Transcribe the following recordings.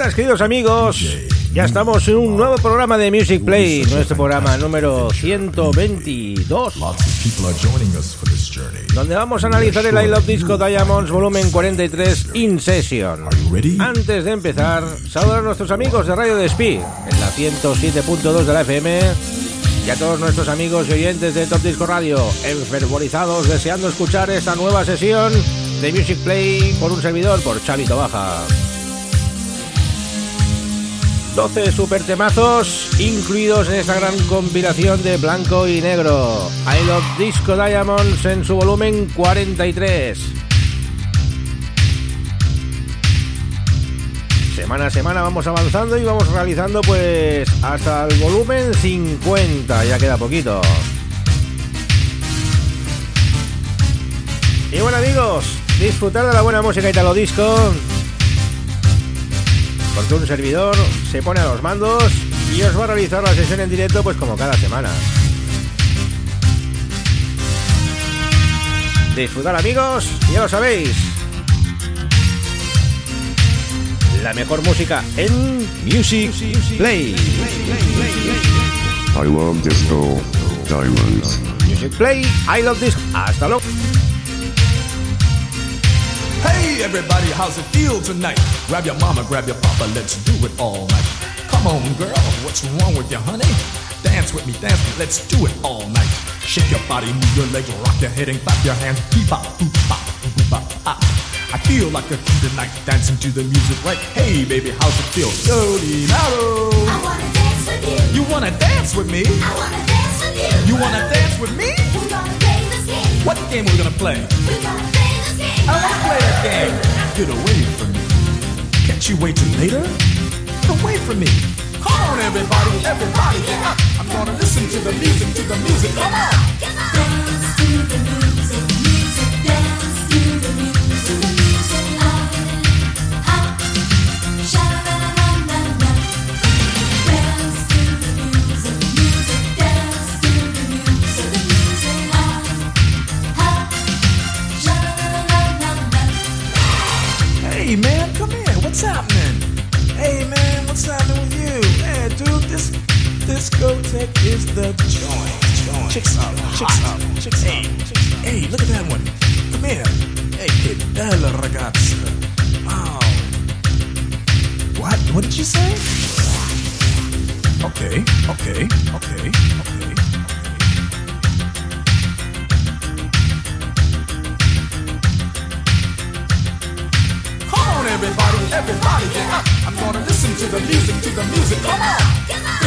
Buenas queridos amigos, ya estamos en un nuevo programa de Music Play, nuestro programa número 122, donde vamos a analizar el I Love Disco Diamonds volumen 43 In Session. Antes de empezar, saludar a nuestros amigos de Radio Despí, en la 107.2 de la FM, y a todos nuestros amigos y oyentes de Top Disco Radio, enfervorizados deseando escuchar esta nueva sesión de Music Play por un servidor, por Chavito Baja. 12 super temazos incluidos en esta gran compilación de blanco y negro. I Love Disco Diamonds en su volumen 43. Semana a semana vamos avanzando y vamos realizando pues hasta el volumen 50, ya queda poquito. Y bueno amigos, disfrutar de la buena música italo disco porque un servidor se pone a los mandos y os va a realizar la sesión en directo pues como cada semana. Disfrutar amigos, ya lo sabéis. La mejor música en Music Play. I love disco diamonds. Music Play, I love disco. Hasta luego. Hey everybody, how's it feel tonight? Grab your mama, grab your papa, let's do it all night. Come on, girl, what's wrong with you, honey? Dance with me, dance with me, let's do it all night. Shake your body, move your legs, rock your head and clap your hands. Beep bop, boop bop, boop bop, ah. I feel like a king tonight, dancing to the music right. Hey baby, how's it feel? Dirty Narrow. I wanna dance with you. You wanna dance with me? I wanna dance with you. You wanna dance with me? We're gonna play this game. What game we gonna play? We're gonna play I wanna play that game. Get away from me. Can't you wait till later? Get away from me. Come on, everybody, everybody, get up. I'm gonna listen to the music, to the music. Come on. Dance to discotheque is the joint. joint. Chicks up, chicks up, chicks hey, up. Hey, look at that one. Come here. Hey, che bella ragazza. Wow. What? What did you say? Okay, okay, okay, okay. Come on, everybody, everybody, get up. I'm gonna listen to the music, to the music. Come on. Dance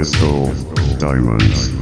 disco diamonds.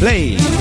Play.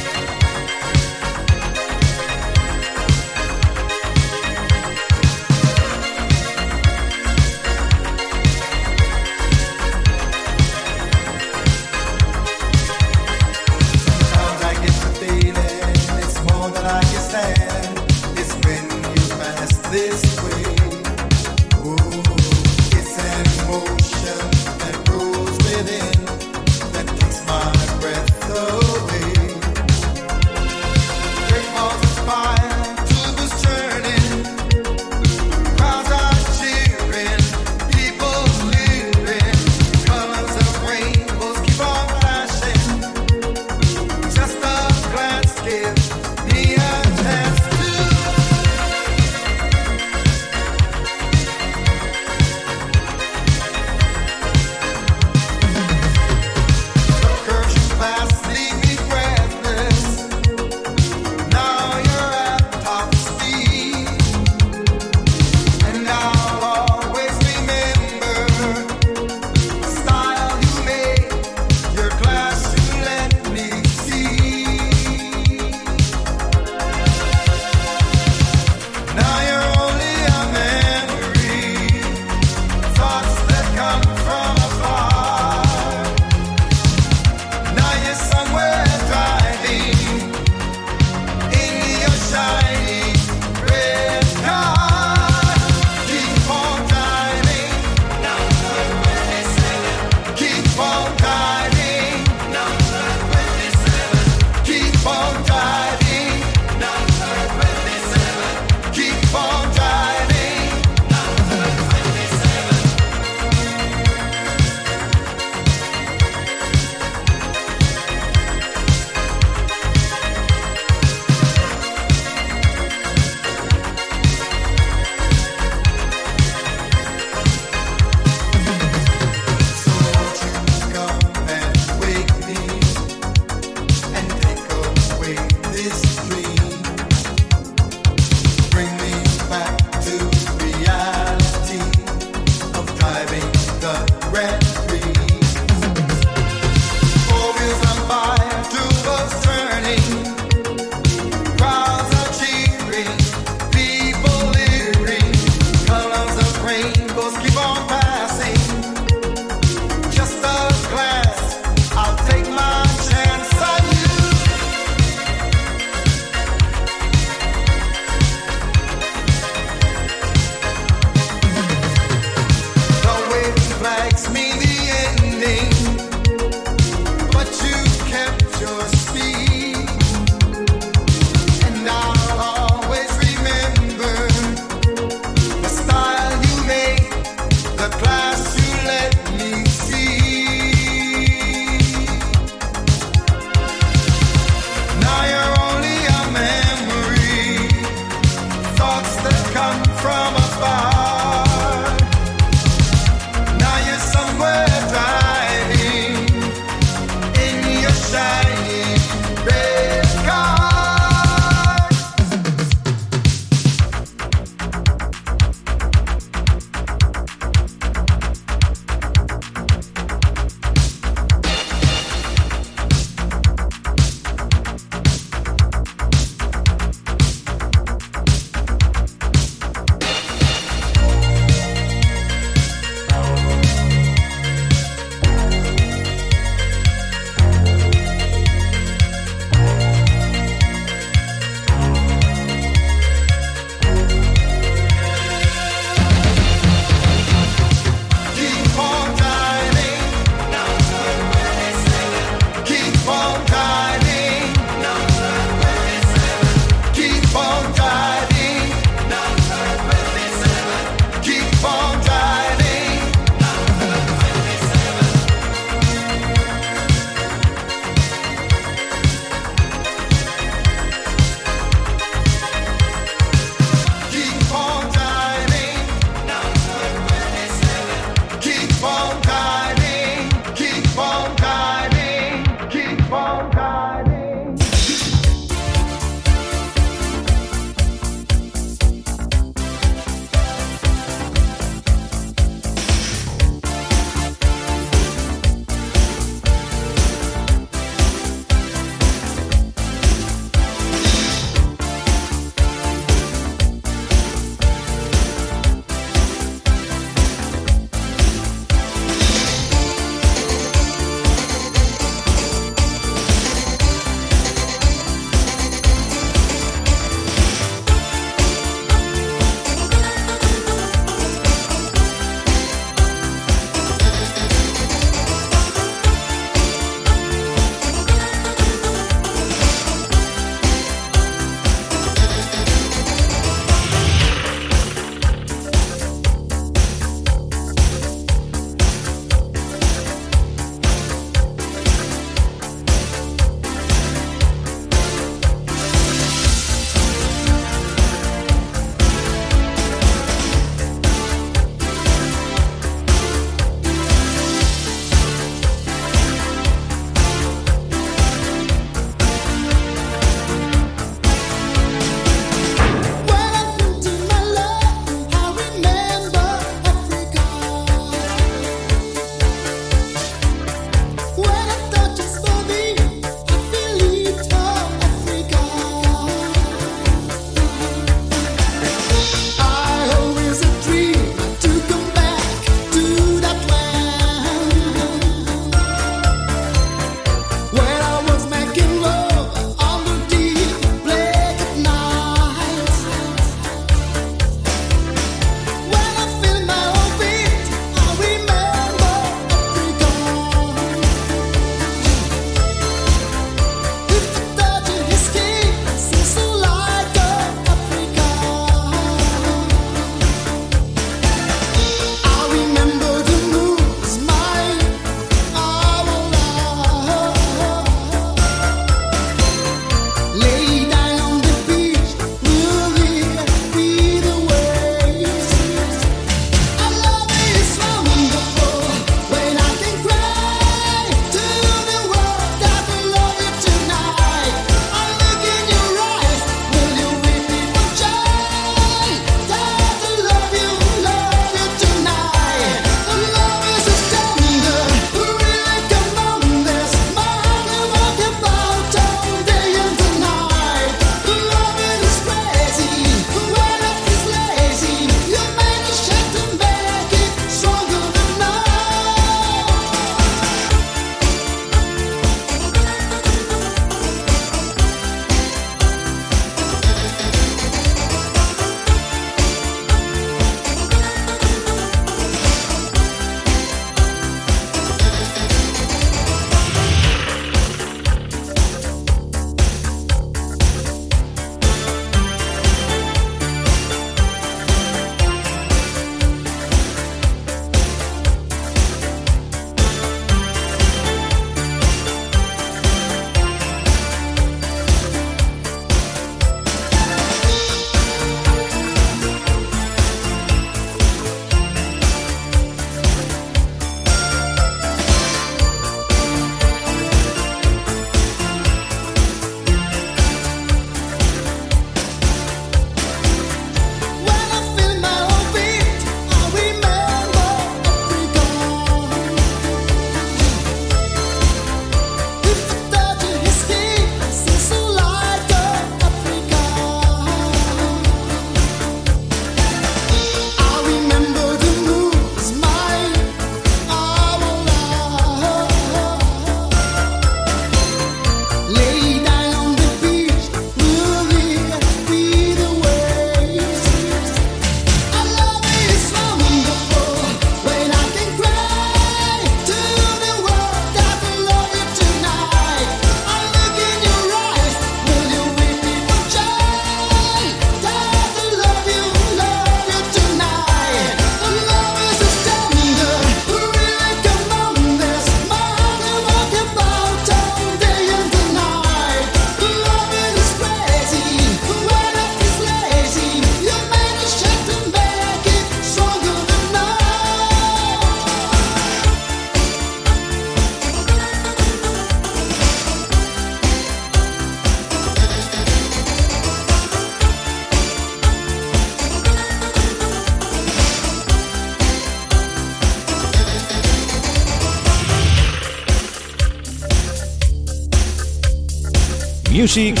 Music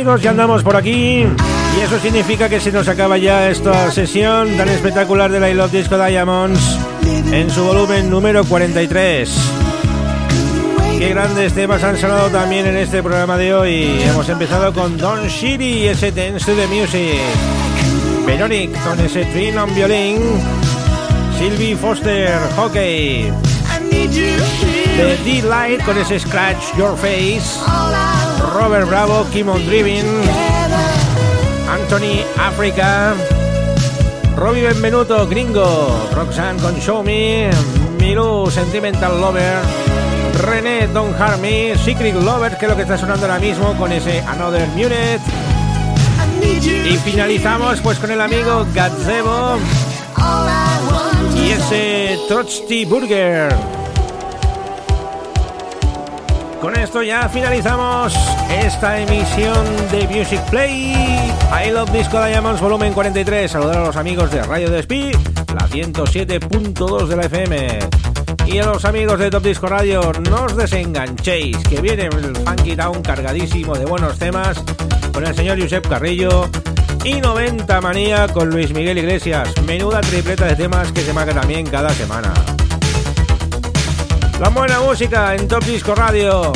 amigos, ya andamos por aquí y eso significa que se nos acaba ya esta sesión tan espectacular de la I Love Disco Diamonds en su volumen número 43. Qué grandes temas han sonado también en este programa de hoy. Hemos empezado con Don Shiri y ese Dance to the Music. Veronic con ese Twin on violín. Sylvie Foster, hockey. The D-Light con ese Scratch Your Face. Robert Bravo, Kimon Driven. Anthony Africa, Robbie Benvenuto Gringo, Roxanne con Show Me, Miru Sentimental Lover, René Don't Harm Me, Secret Lover, que es lo que está sonando ahora mismo con ese Another Munich. Y finalizamos pues con el amigo Gazebo y ese Trotsky Burger. Con esto ya finalizamos esta emisión de Music Play. I Love Disco Diamonds volumen 43. Saludar a los amigos de Radio Despí, la 107.2 de la FM. Y a los amigos de Top Disco Radio, no os desenganchéis, que viene el Funky Town cargadísimo de buenos temas con el señor Josep Carrillo y 90 Manía con Luis Miguel Iglesias. Menuda tripleta de temas que se marca también cada semana. La buena música en Top Disco Radio.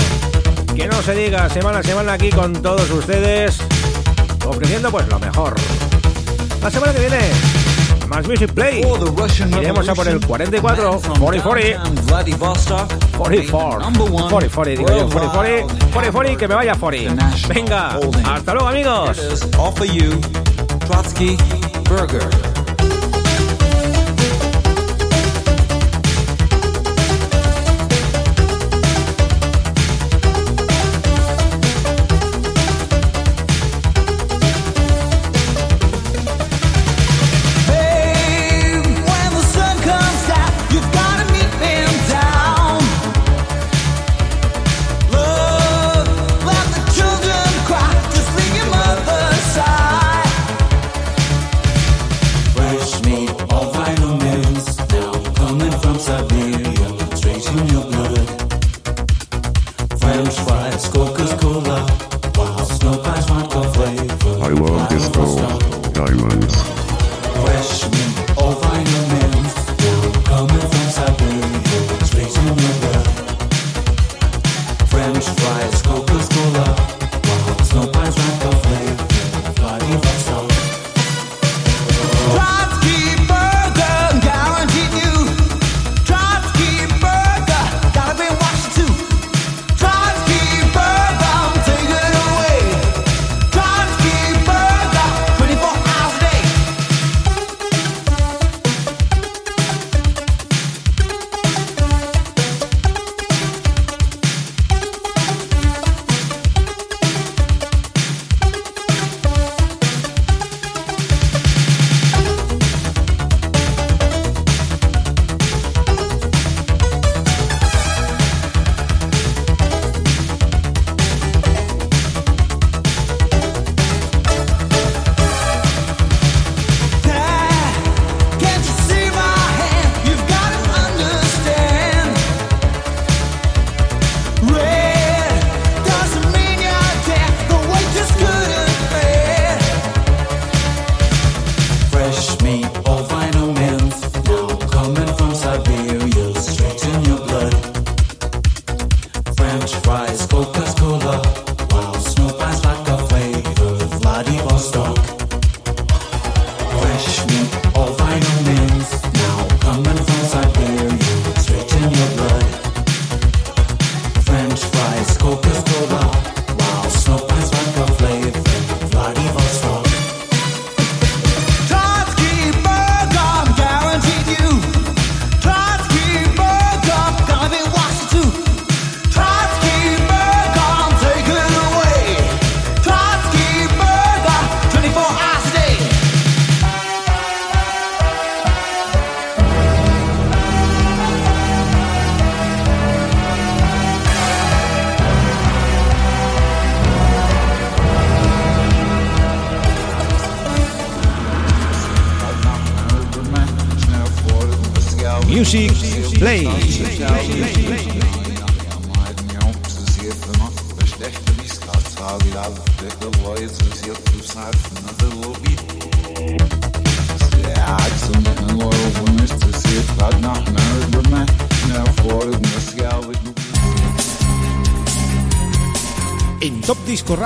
Que no se diga semana a semana aquí con todos ustedes. Ofreciendo pues lo mejor. La semana que viene, más Music Play. Iremos a por el 44, 40, 40. 44, 40, 40, digo yo, 40, 40, 40, 40, que me vaya 40. Venga, hasta luego amigos. Trotsky Burger.